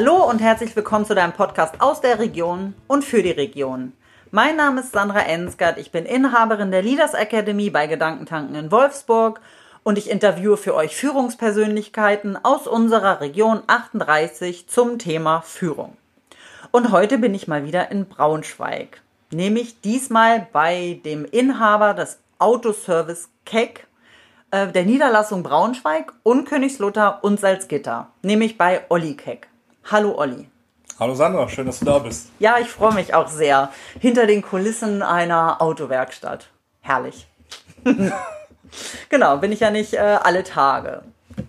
Hallo und herzlich willkommen zu deinem Podcast aus der Region und für die Region. Mein Name ist Sandra Ensgard, ich bin Inhaberin der Leaders Academy bei Gedankentanken in Wolfsburg und ich interviewe für euch Führungspersönlichkeiten aus unserer Region 38 zum Thema Führung. Und heute bin ich mal wieder in Braunschweig, nämlich diesmal bei dem Inhaber des Autoservice Keck äh, der Niederlassung Braunschweig und Königslutter und Salzgitter, nämlich bei Olli Keck. Hallo Olli. Hallo Sandra, schön, dass du da bist. Ja, ich freue mich auch sehr. Hinter den Kulissen einer Autowerkstatt. Herrlich. genau, bin ich ja nicht äh, alle Tage.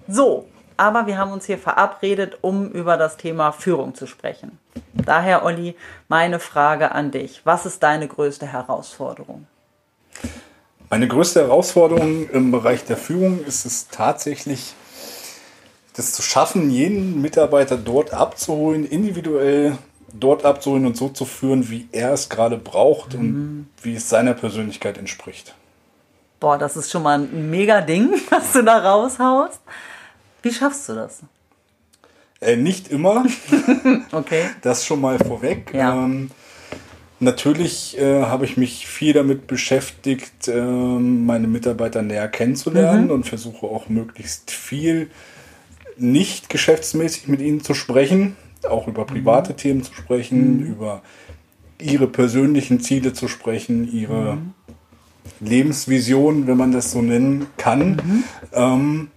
So, aber wir haben uns hier verabredet, um über das Thema Führung zu sprechen. Daher, Olli, meine Frage an dich. Was ist deine größte Herausforderung? Meine größte Herausforderung im Bereich der Führung ist es tatsächlich, das zu schaffen, jeden Mitarbeiter dort abzuholen, individuell dort abzuholen und so zu führen, wie er es gerade braucht mhm. und wie es seiner Persönlichkeit entspricht. Boah, das ist schon mal ein mega Ding, was du da raushaust. Wie schaffst du das? Äh, nicht immer. okay. Das schon mal vorweg. Ja. Ähm, natürlich äh, habe ich mich viel damit beschäftigt, äh, meine Mitarbeiter näher kennenzulernen mhm. und versuche auch möglichst viel nicht geschäftsmäßig mit ihnen zu sprechen, auch über private mhm. Themen zu sprechen, mhm. über ihre persönlichen Ziele zu sprechen, ihre mhm. Lebensvision, wenn man das so nennen kann. Mhm. Ähm,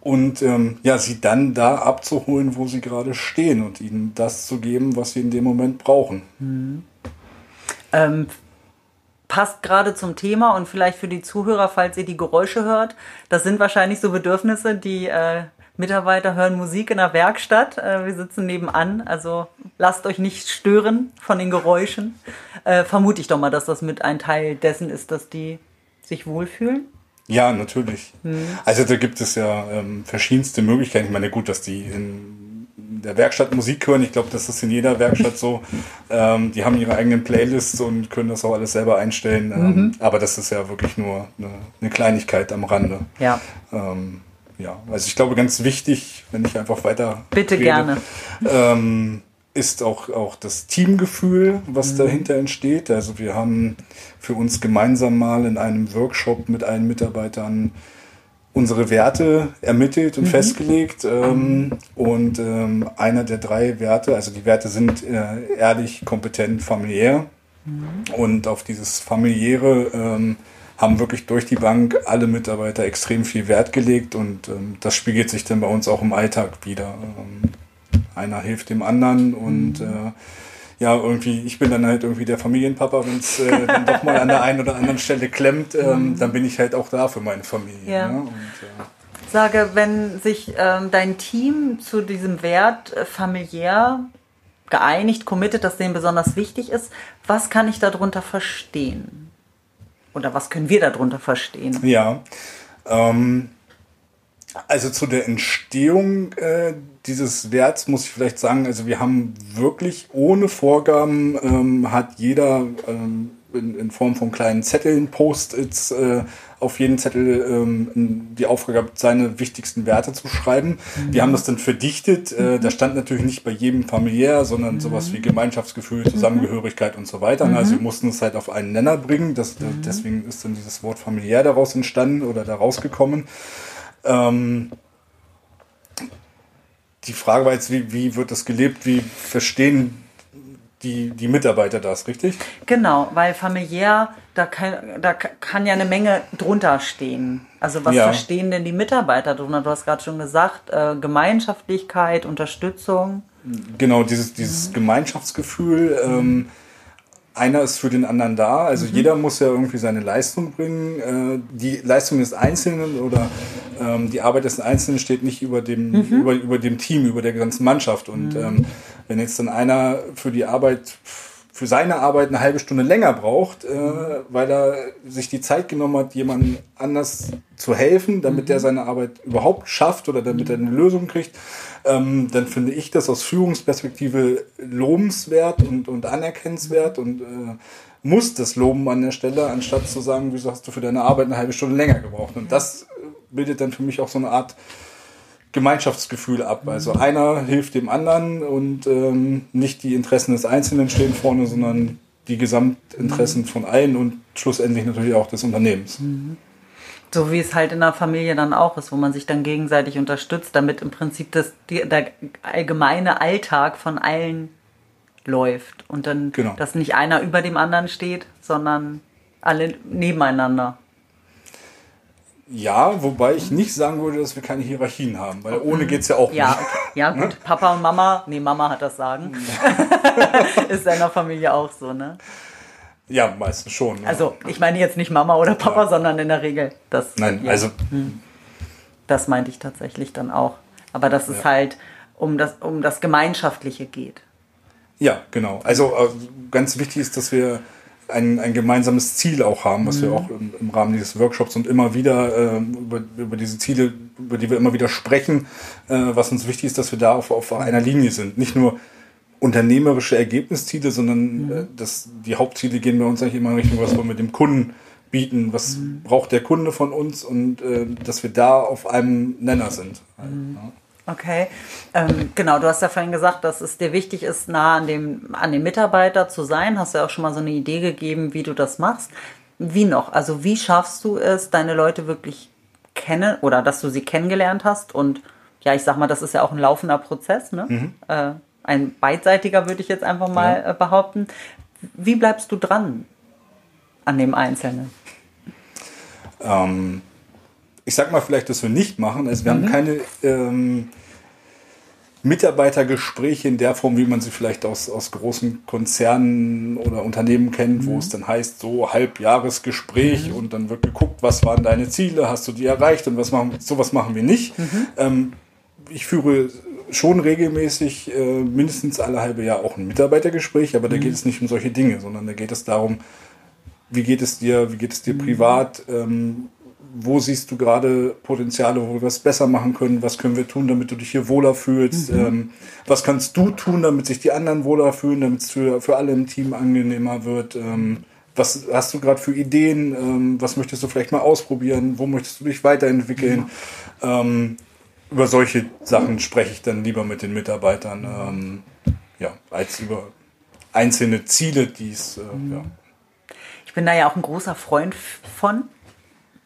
und ähm, ja, sie dann da abzuholen, wo sie gerade stehen und ihnen das zu geben, was sie in dem Moment brauchen. Mhm. Ähm, passt gerade zum Thema und vielleicht für die Zuhörer, falls ihr die Geräusche hört, das sind wahrscheinlich so Bedürfnisse, die äh, Mitarbeiter hören Musik in der Werkstatt. Äh, wir sitzen nebenan, also lasst euch nicht stören von den Geräuschen. Äh, vermute ich doch mal, dass das mit ein Teil dessen ist, dass die sich wohlfühlen. Ja, natürlich. Hm. Also da gibt es ja ähm, verschiedenste Möglichkeiten. Ich meine, gut, dass die in der Werkstatt Musik hören. Ich glaube, das ist in jeder Werkstatt so. Ähm, die haben ihre eigenen Playlists und können das auch alles selber einstellen. Ähm, mhm. Aber das ist ja wirklich nur eine, eine Kleinigkeit am Rande. Ja. Ähm, ja, also ich glaube, ganz wichtig, wenn ich einfach weiter. Bitte rede, gerne. Ähm, ist auch, auch das Teamgefühl, was mhm. dahinter entsteht. Also wir haben für uns gemeinsam mal in einem Workshop mit allen Mitarbeitern unsere Werte ermittelt und mhm. festgelegt. Ähm, und ähm, einer der drei Werte, also die Werte sind äh, ehrlich, kompetent, familiär. Mhm. Und auf dieses familiäre ähm, haben wirklich durch die Bank alle Mitarbeiter extrem viel Wert gelegt und ähm, das spiegelt sich dann bei uns auch im Alltag wieder. Ähm, einer hilft dem anderen und mhm. äh, ja, irgendwie, ich bin dann halt irgendwie der Familienpapa, wenn es äh, dann doch mal an der einen oder anderen Stelle klemmt, ähm, mhm. dann bin ich halt auch da für meine Familie. Ja. Ne? Und, äh, Sage, wenn sich ähm, dein Team zu diesem Wert äh, familiär geeinigt, committet, dass dem besonders wichtig ist, was kann ich darunter verstehen? Oder was können wir darunter verstehen? Ja, ähm, also zu der Entstehung äh, dieses Werts muss ich vielleicht sagen, also wir haben wirklich ohne Vorgaben, ähm, hat jeder ähm, in, in, Form von kleinen Zetteln, Post-its äh, auf jeden Zettel ähm, die Aufgabe gehabt, seine wichtigsten Werte zu schreiben. Mhm. Wir haben das dann verdichtet. Äh, da stand natürlich nicht bei jedem familiär, sondern mhm. sowas wie Gemeinschaftsgefühl, mhm. Zusammengehörigkeit und so weiter. Mhm. Also wir mussten es halt auf einen Nenner bringen. Das, mhm. Deswegen ist dann dieses Wort familiär daraus entstanden oder daraus gekommen. Ähm, die Frage war jetzt, wie, wie wird das gelebt? Wie verstehen die, die Mitarbeiter das, richtig? Genau, weil familiär, da kann, da kann ja eine Menge drunter stehen. Also was ja. verstehen denn die Mitarbeiter drunter? Du hast gerade schon gesagt, äh, Gemeinschaftlichkeit, Unterstützung. Genau, dieses, dieses mhm. Gemeinschaftsgefühl. Ähm, einer ist für den anderen da. Also mhm. jeder muss ja irgendwie seine Leistung bringen. Äh, die Leistung des Einzelnen oder ähm, die Arbeit des Einzelnen steht nicht über dem, mhm. über, über dem Team, über der ganzen Mannschaft. Und mhm. Wenn jetzt dann einer für die Arbeit für seine Arbeit eine halbe Stunde länger braucht, äh, weil er sich die Zeit genommen hat, jemandem anders zu helfen, damit mhm. der seine Arbeit überhaupt schafft oder damit er eine Lösung kriegt, ähm, dann finde ich das aus Führungsperspektive lobenswert und, und anerkennenswert und äh, muss das loben an der Stelle, anstatt zu sagen, wieso hast du für deine Arbeit eine halbe Stunde länger gebraucht. Und das bildet dann für mich auch so eine Art Gemeinschaftsgefühl ab. Also einer hilft dem anderen und ähm, nicht die Interessen des Einzelnen stehen vorne, sondern die Gesamtinteressen von allen und schlussendlich natürlich auch des Unternehmens. So wie es halt in der Familie dann auch ist, wo man sich dann gegenseitig unterstützt, damit im Prinzip das, der allgemeine Alltag von allen läuft und dann, Genau. dass nicht einer über dem anderen steht, sondern alle nebeneinander. Ja, wobei ich nicht sagen würde, dass wir keine Hierarchien haben, weil ohne geht's ja auch Ja, nicht. ja gut, Papa und Mama, nee, Mama hat das Sagen. ist in der Familie auch so, ne? Ja, meistens schon. Ja. Also, ich meine jetzt nicht Mama oder Papa, Ja. sondern in der Regel. Das, Nein, also das meinte ich tatsächlich dann auch. Aber dass es halt um das, um das Gemeinschaftliche geht. Ja, genau. Also äh, ganz wichtig ist, dass wir ein, ein gemeinsames Ziel auch haben, was wir auch im, im Rahmen dieses Workshops und immer wieder ähm, über, über diese Ziele, über die wir immer wieder sprechen, äh, was uns wichtig ist, dass wir da auf, auf einer Linie sind. Nicht nur unternehmerische Ergebnisziele, sondern äh, das, die Hauptziele gehen bei uns eigentlich immer in Richtung, was wollen wir dem Kunden bieten, was braucht der Kunde von uns und äh, dass wir da auf einem Nenner sind. Ja. Okay, ähm, genau, du hast ja vorhin gesagt, dass es dir wichtig ist, nah an dem, an dem Mitarbeiter zu sein. Hast ja auch schon mal so eine Idee gegeben, wie du das machst. Wie noch? Also wie schaffst du es, deine Leute wirklich kennen oder dass du sie kennengelernt hast? Und ja, ich sag mal, das ist ja auch ein laufender Prozess, ne? Äh, ein beidseitiger würde ich jetzt einfach mal äh, behaupten. Wie bleibst du dran an dem Einzelnen? Ähm, ich sag mal vielleicht, dass wir nicht machen. Also wir haben keine ähm, Mitarbeitergespräche in der Form, wie man sie vielleicht aus, aus großen Konzernen oder Unternehmen kennt, wo es dann heißt, so Halbjahresgespräch und dann wird geguckt, was waren deine Ziele, hast du die erreicht und was machen, sowas machen wir nicht. Ähm, ich führe schon regelmäßig, äh, mindestens alle halbe Jahr auch ein Mitarbeitergespräch, aber da geht es nicht um solche Dinge, sondern da geht es darum, wie geht es dir, wie geht es dir privat, ähm, wo siehst du gerade Potenziale, wo wir was besser machen können, was können wir tun, damit du dich hier wohler fühlst, ähm, was kannst du tun, damit sich die anderen wohler fühlen, damit es für, für alle im Team angenehmer wird, ähm, was hast du gerade für Ideen, ähm, was möchtest du vielleicht mal ausprobieren, wo möchtest du dich weiterentwickeln, ähm, über solche Sachen spreche ich dann lieber mit den Mitarbeitern, ähm, ja, als über einzelne Ziele, die es, äh, ja. Ich bin da ja auch ein großer Freund von,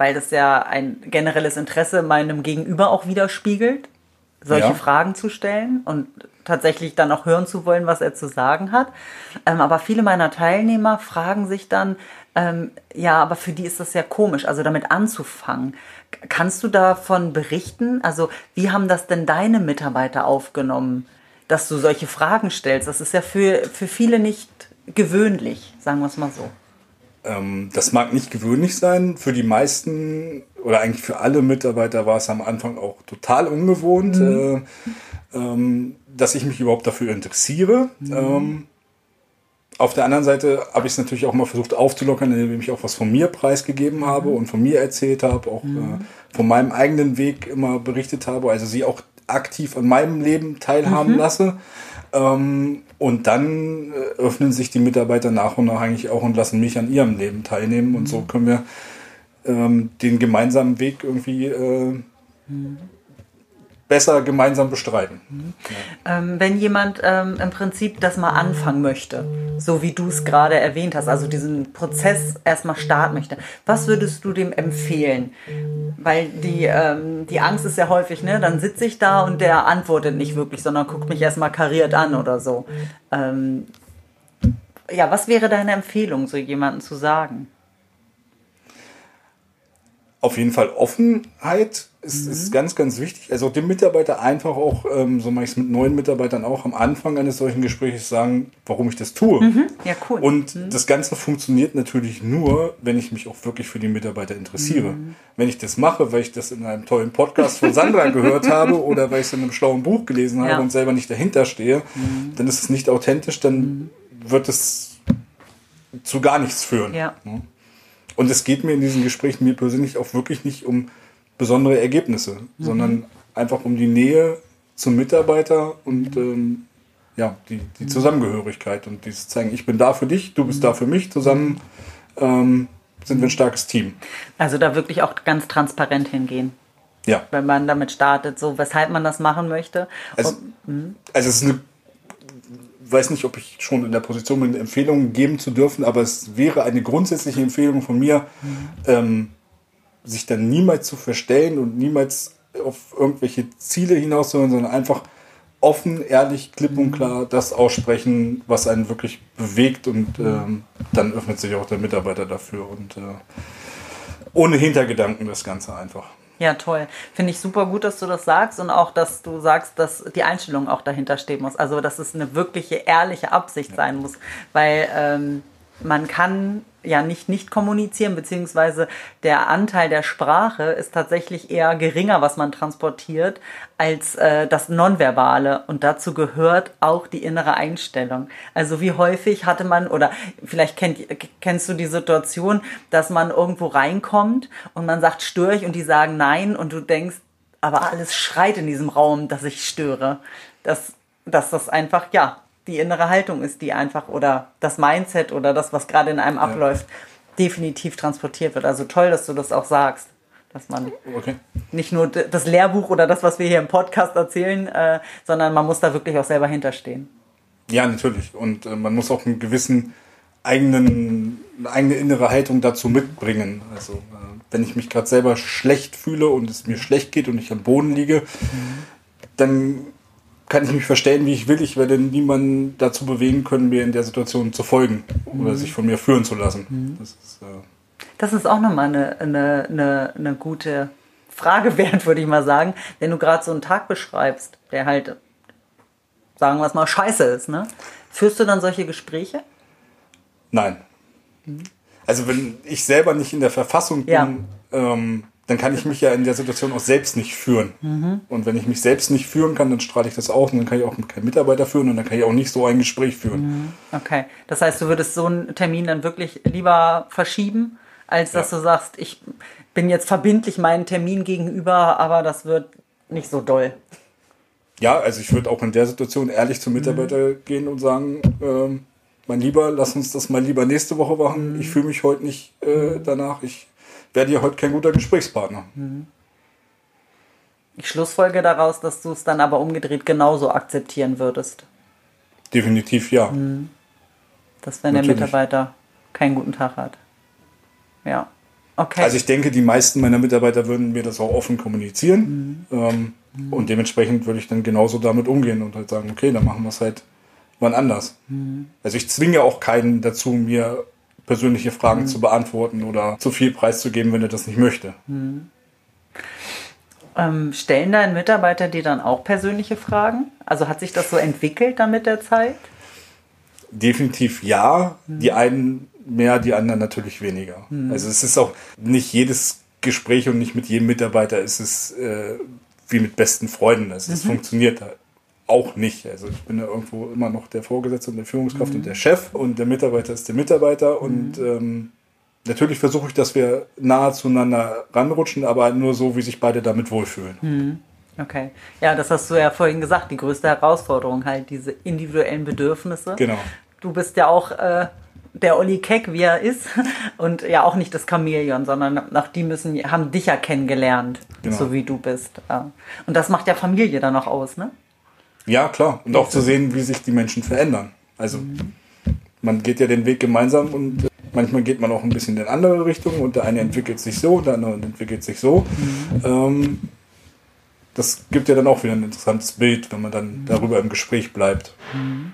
weil das ja ein generelles Interesse meinem Gegenüber auch widerspiegelt, solche Ja. Fragen zu stellen und tatsächlich dann auch hören zu wollen, was er zu sagen hat. Ähm, aber viele meiner Teilnehmer fragen sich dann, ähm, ja, aber für die ist das ja komisch, also damit anzufangen. Kannst du davon berichten? Also wie haben das denn deine Mitarbeiter aufgenommen, dass du solche Fragen stellst? Das ist ja für, für viele nicht gewöhnlich, sagen wir es mal so. Ähm, das mag nicht gewöhnlich sein. Für die meisten oder eigentlich für alle Mitarbeiter war es am Anfang auch total ungewohnt, äh, ähm, dass ich mich überhaupt dafür interessiere. Ähm, auf der anderen Seite habe ich es natürlich auch mal versucht aufzulockern, indem ich auch was von mir preisgegeben habe und von mir erzählt habe, auch äh, von meinem eigenen Weg immer berichtet habe, also sie auch aktiv an meinem Leben teilhaben lasse. Ähm, und dann äh, öffnen sich die Mitarbeiter nach und nach eigentlich auch und lassen mich an ihrem Leben teilnehmen. Und so können wir ähm, den gemeinsamen Weg irgendwie äh, besser gemeinsam bestreiten. Ähm, wenn jemand ähm, im Prinzip das mal anfangen möchte, so wie du es gerade erwähnt hast, also diesen Prozess erstmal starten möchte, was würdest du dem empfehlen? Weil die, ähm, die Angst ist ja häufig, ne? Dann sitze ich da und der antwortet nicht wirklich, sondern guckt mich erstmal kariert an oder so. Ähm, ja, was wäre deine Empfehlung, so jemanden zu sagen? Auf jeden Fall Offenheit ist, Mhm. ist ganz, ganz wichtig. Also dem Mitarbeiter einfach auch, ähm, so mache ich es mit neuen Mitarbeitern auch, am Anfang eines solchen Gesprächs sagen, warum ich das tue. Ja, cool. Und das Ganze funktioniert natürlich nur, wenn ich mich auch wirklich für die Mitarbeiter interessiere. Wenn ich das mache, weil ich das in einem tollen Podcast von Sandra gehört habe oder weil ich es in einem schlauen Buch gelesen habe Ja. und selber nicht dahinter stehe, dann ist es nicht authentisch, dann wird es zu gar nichts führen. ja. Und es geht mir in diesen Gesprächen mir persönlich auch wirklich nicht um besondere Ergebnisse, sondern einfach um die Nähe zum Mitarbeiter und ähm, ja, die, die Zusammengehörigkeit und dieses zeigen, ich bin da für dich, du bist da für mich, zusammen ähm, sind wir ein starkes Team. Also da wirklich auch ganz transparent hingehen. Ja. Wenn man damit startet, so weshalb man das machen möchte. Also, also es ist eine weiß nicht, ob ich schon in der Position bin, Empfehlungen geben zu dürfen, aber es wäre eine grundsätzliche Empfehlung von mir, mhm. ähm, sich dann niemals zu verstellen und niemals auf irgendwelche Ziele hinaus, sondern einfach offen, ehrlich, klipp und klar das aussprechen, was einen wirklich bewegt und ähm, dann öffnet sich auch der Mitarbeiter dafür und äh, ohne Hintergedanken das Ganze einfach. Ja, toll. Finde ich super gut, dass du das sagst und auch, dass du sagst, dass die Einstellung auch dahinter stehen muss. Also, dass es eine wirkliche, ehrliche Absicht ja. sein muss. Weil ähm, man kann ja nicht nicht kommunizieren, beziehungsweise der Anteil der Sprache ist tatsächlich eher geringer, was man transportiert, als äh, das Nonverbale. Und dazu gehört auch die innere Einstellung. Also wie häufig hatte man, oder vielleicht kennt, kennst du die Situation, dass man irgendwo reinkommt und man sagt, störe ich und die sagen nein und du denkst, aber alles schreit in diesem Raum, dass ich störe. Dass, dass das einfach, ja, die innere Haltung ist, die einfach oder das Mindset oder das, was gerade in einem ja. abläuft, definitiv transportiert wird. Also toll, dass du das auch sagst. Dass man okay. nicht nur das Lehrbuch oder das, was wir hier im Podcast erzählen, äh, sondern man muss da wirklich auch selber hinterstehen. Ja, natürlich. Und äh, man muss auch einen gewissen eigenen, eine eigene innere Haltung dazu mitbringen. Also äh, wenn ich mich gerade selber schlecht fühle und es mir schlecht geht und ich am Boden liege, mhm. dann kann ich mich verstellen, wie ich will. Ich werde niemanden dazu bewegen können, mir in der Situation zu folgen mhm. oder sich von mir führen zu lassen. Mhm. Das, ist, äh das ist auch nochmal eine, eine, eine, eine gute Frage wert, würde ich mal sagen. Wenn du gerade so einen Tag beschreibst, der halt, sagen wir es mal, scheiße ist, ne? Führst du dann solche Gespräche? Nein. Mhm. Also wenn ich selber nicht in der Verfassung bin, ja. ähm, dann kann ich mich ja in der Situation auch selbst nicht führen. Mhm. Und wenn ich mich selbst nicht führen kann, dann strahle ich das aus und dann kann ich auch keinen Mitarbeiter führen und dann kann ich auch nicht so ein Gespräch führen. Mhm. Okay, das heißt, du würdest so einen Termin dann wirklich lieber verschieben, als dass ja. du sagst, ich bin jetzt verbindlich meinen Termin gegenüber, aber das wird nicht so doll. Ja, also ich würde auch in der Situation ehrlich zum Mitarbeiter mhm. gehen und sagen, äh, mein Lieber, lass uns das mal lieber nächste Woche machen. Mhm. Ich fühle mich heute nicht äh, danach. Ich wäre dir heute kein guter Gesprächspartner. Mhm. Ich schlussfolge daraus, dass du es dann aber umgedreht genauso akzeptieren würdest. Definitiv ja. Mhm. Dass wenn Natürlich. der Mitarbeiter keinen guten Tag hat. Ja. Okay. Also ich denke, die meisten meiner Mitarbeiter würden mir das auch offen kommunizieren. Mhm. Ähm, mhm. Und dementsprechend würde ich dann genauso damit umgehen und halt sagen, okay, dann machen wir es halt wann anders. Mhm. Also ich zwinge auch keinen dazu, mir persönliche Fragen mhm. zu beantworten oder zu viel preiszugeben, wenn er das nicht möchte. Mhm. Ähm, stellen deine Mitarbeiter dir dann auch persönliche Fragen? Also hat sich das so entwickelt dann mit der Zeit? Definitiv ja. Mhm. Die einen mehr, die anderen natürlich weniger. Mhm. Also es ist auch nicht jedes Gespräch und nicht mit jedem Mitarbeiter ist es äh, wie mit besten Freunden. Also es mhm. funktioniert halt auch nicht. Also ich bin ja irgendwo immer noch der Vorgesetzte und der Führungskraft mhm. und der Chef und der Mitarbeiter ist der Mitarbeiter mhm. und ähm, natürlich versuche ich, dass wir nahe zueinander ranrutschen, aber nur so, wie sich beide damit wohlfühlen. Mhm. Okay. Ja, das hast du ja vorhin gesagt, die größte Herausforderung halt, diese individuellen Bedürfnisse. Genau. Du bist ja auch äh, der Olli Keck, wie er ist, und ja auch nicht das Chamäleon, sondern auch die müssen, haben dich ja kennengelernt, genau. so wie du bist. Und das macht ja Familie dann auch aus, ne? Ja, klar. Und auch zu sehen, wie sich die Menschen verändern. Also man geht ja den Weg gemeinsam und manchmal geht man auch ein bisschen in andere Richtungen und der eine entwickelt sich so, der andere entwickelt sich so. Mhm. Ähm, das gibt ja dann auch wieder ein interessantes Bild, wenn man dann darüber im Gespräch bleibt. Mhm.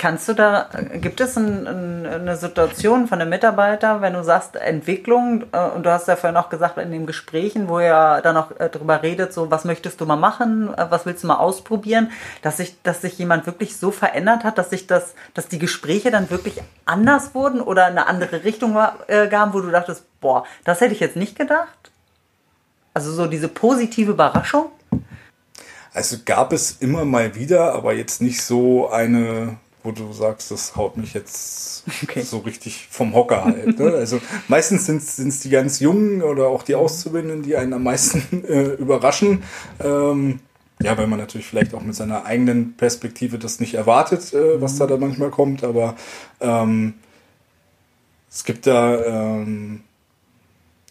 Kannst du da, gibt es ein, ein, eine Situation von einem Mitarbeiter, wenn du sagst Entwicklung, äh, und du hast ja vorhin auch gesagt in den Gesprächen, wo er dann auch äh, darüber redet, so was möchtest du mal machen, äh, was willst du mal ausprobieren, dass sich, dass sich jemand wirklich so verändert hat, dass sich das, dass die Gespräche dann wirklich anders wurden oder eine andere Richtung gaben, wo du dachtest, boah, das hätte ich jetzt nicht gedacht? Also so diese positive Überraschung? Also gab es immer mal wieder, aber jetzt nicht so eine wo du sagst, das haut mich jetzt okay. so richtig vom Hocker halt. Ne? Also meistens sind es die ganz Jungen oder auch die Auszubildenden, die einen am meisten äh, überraschen. Ähm, ja, weil man natürlich vielleicht auch mit seiner eigenen Perspektive das nicht erwartet, äh, was mhm. da dann manchmal kommt, aber ähm, es gibt da ähm,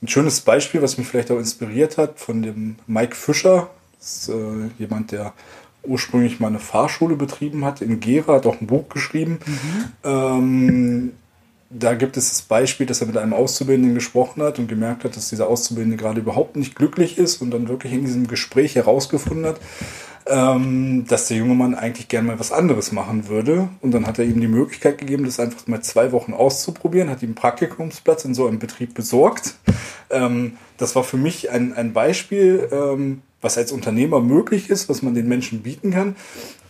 ein schönes Beispiel, was mich vielleicht auch inspiriert hat, von dem Mike Fischer. Das ist äh, jemand, der ursprünglich mal eine Fahrschule betrieben hat in Gera, hat auch ein Buch geschrieben. Mhm. Ähm, da gibt es das Beispiel, dass er mit einem Auszubildenden gesprochen hat und gemerkt hat, dass dieser Auszubildende gerade überhaupt nicht glücklich ist und dann wirklich in diesem Gespräch herausgefunden hat, ähm, dass der junge Mann eigentlich gerne mal was anderes machen würde. Und dann hat er ihm die Möglichkeit gegeben, das einfach mal zwei Wochen auszuprobieren, hat ihm einen Praktikumsplatz in so einem Betrieb besorgt. Ähm, das war für mich ein, ein Beispiel, ähm, was als Unternehmer möglich ist, was man den Menschen bieten kann.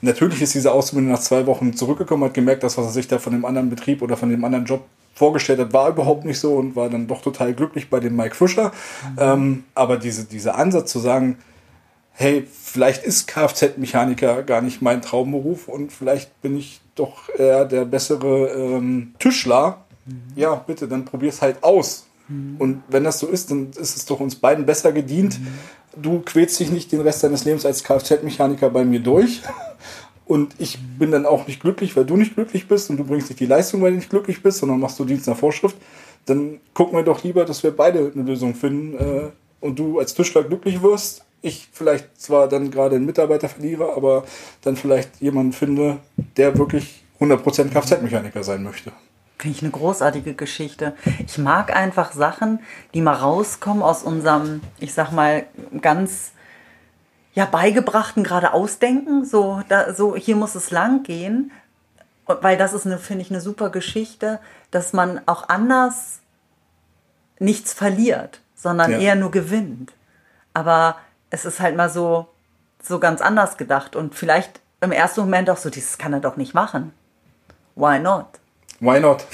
Natürlich ist dieser Auszubildende nach zwei Wochen zurückgekommen, hat gemerkt, dass was er sich da von dem anderen Betrieb oder von dem anderen Job vorgestellt hat, war überhaupt nicht so und war dann doch total glücklich bei dem Mike Fischer. Mhm. Ähm, aber diese, dieser Ansatz zu sagen, hey, vielleicht ist Kfz-Mechaniker gar nicht mein Traumberuf und vielleicht bin ich doch eher der bessere ähm, Tischler. Mhm. Ja, bitte, dann probier's halt aus. Mhm. Und wenn das so ist, dann ist es doch uns beiden besser gedient, mhm du quälst dich nicht den Rest deines Lebens als Kfz-Mechaniker bei mir durch. Und ich bin dann auch nicht glücklich, weil du nicht glücklich bist und du bringst nicht die Leistung, weil du nicht glücklich bist, sondern machst du Dienst nach Vorschrift. Dann gucken wir doch lieber, dass wir beide eine Lösung finden äh, und du als Tischler glücklich wirst. Ich vielleicht zwar dann gerade einen Mitarbeiter verliere, aber dann vielleicht jemanden finde, der wirklich 100% Kfz-Mechaniker sein möchte. Finde ich eine großartige Geschichte. Ich mag einfach Sachen, die mal rauskommen aus unserem, ich sag mal, ganz ja, beigebrachten gerade Ausdenken. So, da, so, hier muss es lang gehen. Weil das ist, finde ich, eine super Geschichte, dass man auch anders nichts verliert, sondern ja. eher nur gewinnt. Aber es ist halt mal so, so ganz anders gedacht und vielleicht im ersten Moment auch so, das kann er doch nicht machen. Why not? Why not?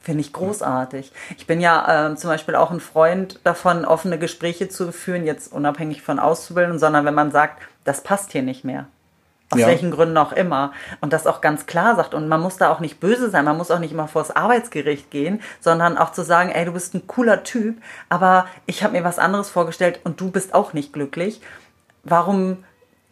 Finde ich großartig. Ich bin ja äh, zum Beispiel auch ein Freund davon, offene Gespräche zu führen, jetzt unabhängig von Auszubildenden, sondern wenn man sagt, das passt hier nicht mehr. Aus ja. welchen Gründen auch immer. Und das auch ganz klar sagt. Und man muss da auch nicht böse sein. Man muss auch nicht immer vors Arbeitsgericht gehen, sondern auch zu sagen, ey, du bist ein cooler Typ, aber ich habe mir was anderes vorgestellt und du bist auch nicht glücklich. Warum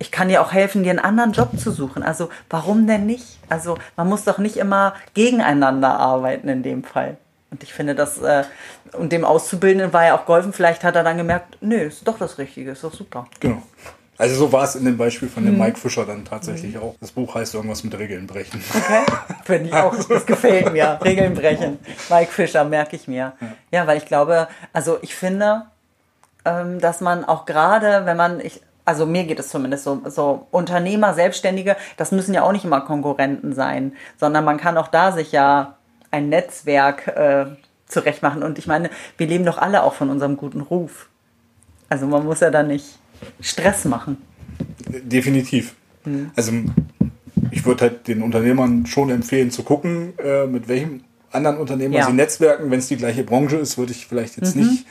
ich kann dir auch helfen, dir einen anderen Job zu suchen. Also warum denn nicht? Also man muss doch nicht immer gegeneinander arbeiten in dem Fall. Und ich finde das, äh, und dem Auszubildenden war ja auch geholfen, vielleicht hat er dann gemerkt, nö, ist doch das Richtige, ist doch super. Genau. Also so war es in dem Beispiel von dem mhm. Mike Fischer dann tatsächlich mhm. auch. Das Buch heißt irgendwas mit Regeln brechen. Okay, finde ich auch, das gefällt mir. Regeln brechen. Mike Fischer, merke ich mir. Ja. ja, weil ich glaube, also ich finde, ähm, dass man auch gerade, wenn man, ich, also mir geht es zumindest so, so Unternehmer, Selbstständige, das müssen ja auch nicht immer Konkurrenten sein, sondern man kann auch da sich ja ein Netzwerk äh, zurechtmachen. Und ich meine, wir leben doch alle auch von unserem guten Ruf. Also man muss ja da nicht Stress machen. Definitiv. Hm. Also ich würde halt den Unternehmern schon empfehlen zu gucken, äh, mit welchem anderen Unternehmer ja. sie netzwerken. Wenn es die gleiche Branche ist, würde ich vielleicht jetzt mhm. nicht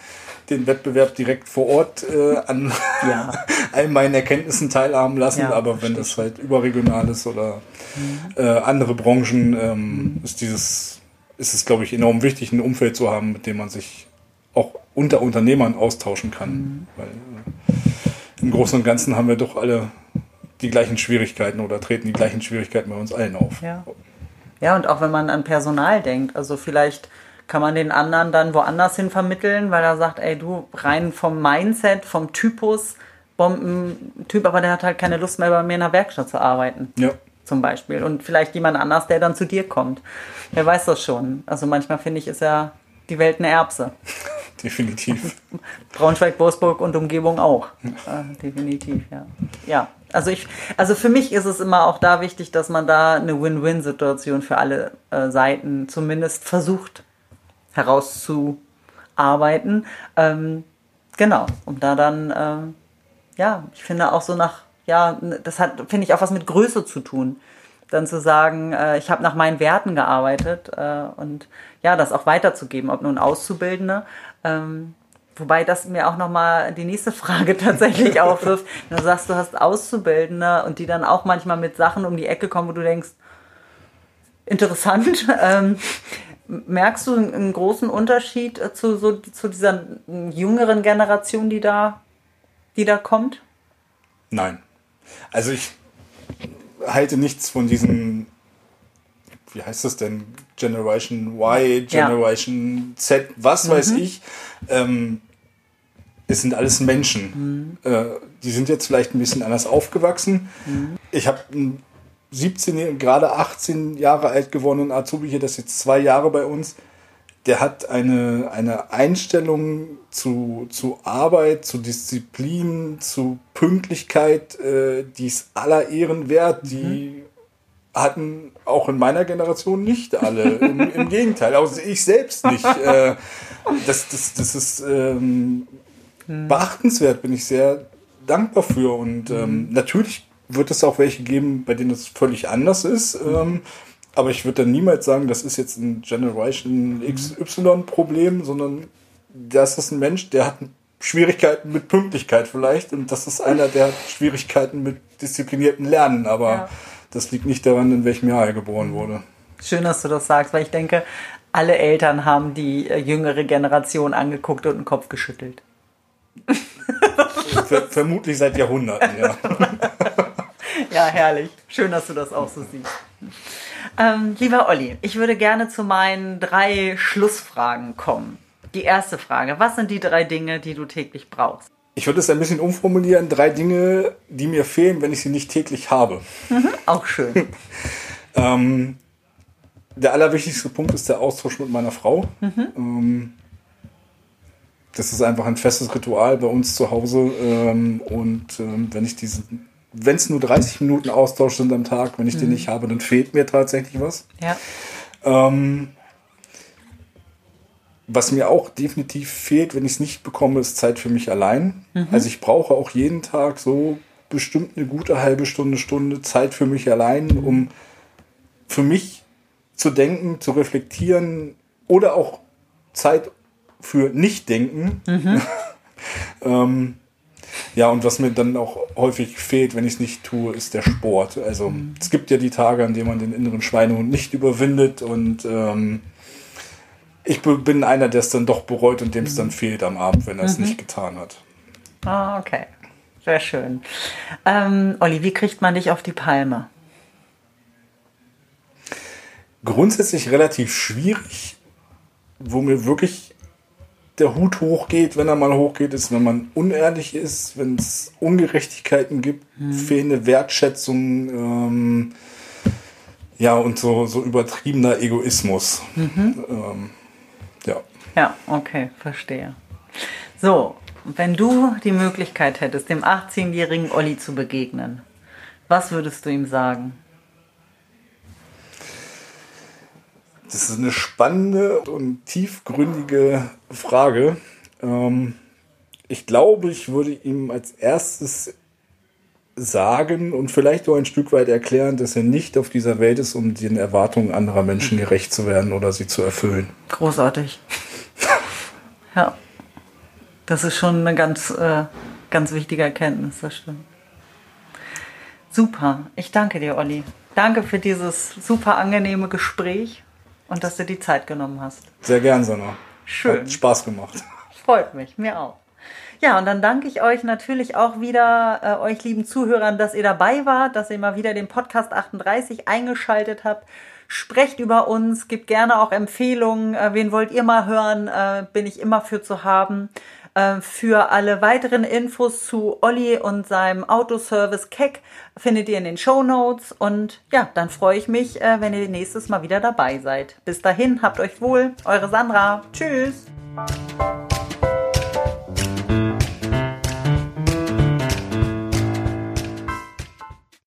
den Wettbewerb direkt vor Ort äh, an ja. all meinen Erkenntnissen teilhaben lassen. Ja, aber wenn das halt überregional ist oder mhm. äh, andere Branchen, ähm, mhm. ist dieses, ist es, glaube ich, enorm wichtig, ein Umfeld zu haben, mit dem man sich auch unter Unternehmern austauschen kann. Mhm. Weil äh, im Großen und Ganzen haben wir doch alle die gleichen Schwierigkeiten oder treten die gleichen Schwierigkeiten bei uns allen auf. Ja. Ja, und auch wenn man an Personal denkt, also vielleicht kann man den anderen dann woanders hin vermitteln, weil er sagt, ey, du, rein vom Mindset, vom Typus, Bombentyp, aber der hat halt keine Lust mehr bei mir in der Werkstatt zu arbeiten. Ja. Zum Beispiel. Und vielleicht jemand anders, der dann zu dir kommt. Wer weiß das schon. Also manchmal finde ich, ist ja die Welt eine Erbse. definitiv. Braunschweig, Wolfsburg und Umgebung auch. Äh, definitiv, ja. Ja, also ich, also für mich ist es immer auch da wichtig, dass man da eine Win-Win-Situation für alle äh, Seiten zumindest versucht herauszuarbeiten. Ähm, genau, um da dann, ähm, ja, ich finde auch so nach, ja, das hat, finde ich, auch was mit Größe zu tun. Dann zu sagen, äh, ich habe nach meinen Werten gearbeitet äh, und ja, das auch weiterzugeben, ob nun Auszubildende. Ähm, wobei das mir auch nochmal die nächste Frage tatsächlich aufwirft. Du sagst, du hast Auszubildende und die dann auch manchmal mit Sachen um die Ecke kommen, wo du denkst, interessant. Ähm, merkst du einen großen Unterschied äh, zu, so, zu dieser jüngeren Generation, die da, die da kommt? Nein. Also ich halte nichts von diesen wie heißt das denn? Generation Y, Generation ja. Z, was mhm. weiß ich. Ähm, es sind alles Menschen. Mhm. Äh, die sind jetzt vielleicht ein bisschen anders aufgewachsen. Mhm. Ich habe einen 17, gerade 18 Jahre alt gewordenen Azubi hier, das ist jetzt zwei Jahre bei uns. Der hat eine, eine Einstellung zu, zu Arbeit, zu Disziplin, zu Pünktlichkeit, äh, die ist aller Ehren wert, die mhm hatten auch in meiner Generation nicht alle. Im, im Gegenteil, auch ich selbst nicht. Äh, das, das, das ist ähm, hm. beachtenswert, bin ich sehr dankbar für. Und ähm, hm. natürlich wird es auch welche geben, bei denen es völlig anders ist. Ähm, aber ich würde dann niemals sagen, das ist jetzt ein Generation XY-Problem, sondern das ist ein Mensch, der hat Schwierigkeiten mit Pünktlichkeit vielleicht und das ist einer, der hat Schwierigkeiten mit diszipliniertem Lernen. Aber ja das liegt nicht daran, in welchem Jahr er geboren wurde. Schön, dass du das sagst, weil ich denke, alle Eltern haben die äh, jüngere Generation angeguckt und den Kopf geschüttelt. Ver vermutlich seit Jahrhunderten, ja. ja, herrlich. Schön, dass du das auch so siehst. Ähm, lieber Olli, ich würde gerne zu meinen drei Schlussfragen kommen. Die erste Frage, was sind die drei Dinge, die du täglich brauchst? Ich würde es ein bisschen umformulieren. Drei Dinge, die mir fehlen, wenn ich sie nicht täglich habe. Mhm, auch schön. ähm, der allerwichtigste Punkt ist der Austausch mit meiner Frau. Mhm. Ähm, das ist einfach ein festes Ritual bei uns zu Hause. Ähm, und ähm, wenn ich diesen, wenn es nur 30 Minuten Austausch sind am Tag, wenn ich mhm. den nicht habe, dann fehlt mir tatsächlich was. Ja. Ähm, was mir auch definitiv fehlt, wenn ich es nicht bekomme, ist Zeit für mich allein. Mhm. Also ich brauche auch jeden Tag so bestimmt eine gute halbe Stunde, Stunde Zeit für mich allein, um für mich zu denken, zu reflektieren oder auch Zeit für Nicht-Denken. Mhm. ähm, ja, und was mir dann auch häufig fehlt, wenn ich es nicht tue, ist der Sport. Also mhm. es gibt ja die Tage, an denen man den inneren Schweinehund nicht überwindet und ähm, ich bin einer, der es dann doch bereut und dem es dann mhm. fehlt am Abend, wenn er es mhm. nicht getan hat. Ah, okay. Sehr schön. Ähm, Olli, wie kriegt man dich auf die Palme? Grundsätzlich relativ schwierig. Wo mir wirklich der Hut hochgeht, wenn er mal hochgeht, ist, wenn man unehrlich ist, wenn es Ungerechtigkeiten gibt, mhm. fehlende Wertschätzung, ähm, ja, und so, so übertriebener Egoismus. Mhm. Ähm, ja. Ja, okay, verstehe. So, wenn du die Möglichkeit hättest, dem 18-jährigen Olli zu begegnen, was würdest du ihm sagen? Das ist eine spannende und tiefgründige Frage. Ähm, ich glaube, ich würde ihm als erstes sagen und vielleicht auch ein Stück weit erklären, dass er nicht auf dieser Welt ist, um den Erwartungen anderer Menschen gerecht zu werden oder sie zu erfüllen. Großartig. ja. Das ist schon eine ganz, äh, ganz wichtige Erkenntnis, das stimmt. Super. Ich danke dir, Olli. Danke für dieses super angenehme Gespräch und dass du die Zeit genommen hast. Sehr gern, Sonne. Schön. Hat Spaß gemacht. Freut mich, mir auch. Ja, und dann danke ich euch natürlich auch wieder, äh, euch lieben Zuhörern, dass ihr dabei wart, dass ihr mal wieder den Podcast 38 eingeschaltet habt. Sprecht über uns, gebt gerne auch Empfehlungen. Äh, wen wollt ihr mal hören? Äh, bin ich immer für zu haben. Äh, für alle weiteren Infos zu Olli und seinem Autoservice Keck findet ihr in den Show Notes. Und ja, dann freue ich mich, äh, wenn ihr nächstes Mal wieder dabei seid. Bis dahin, habt euch wohl. Eure Sandra. Tschüss.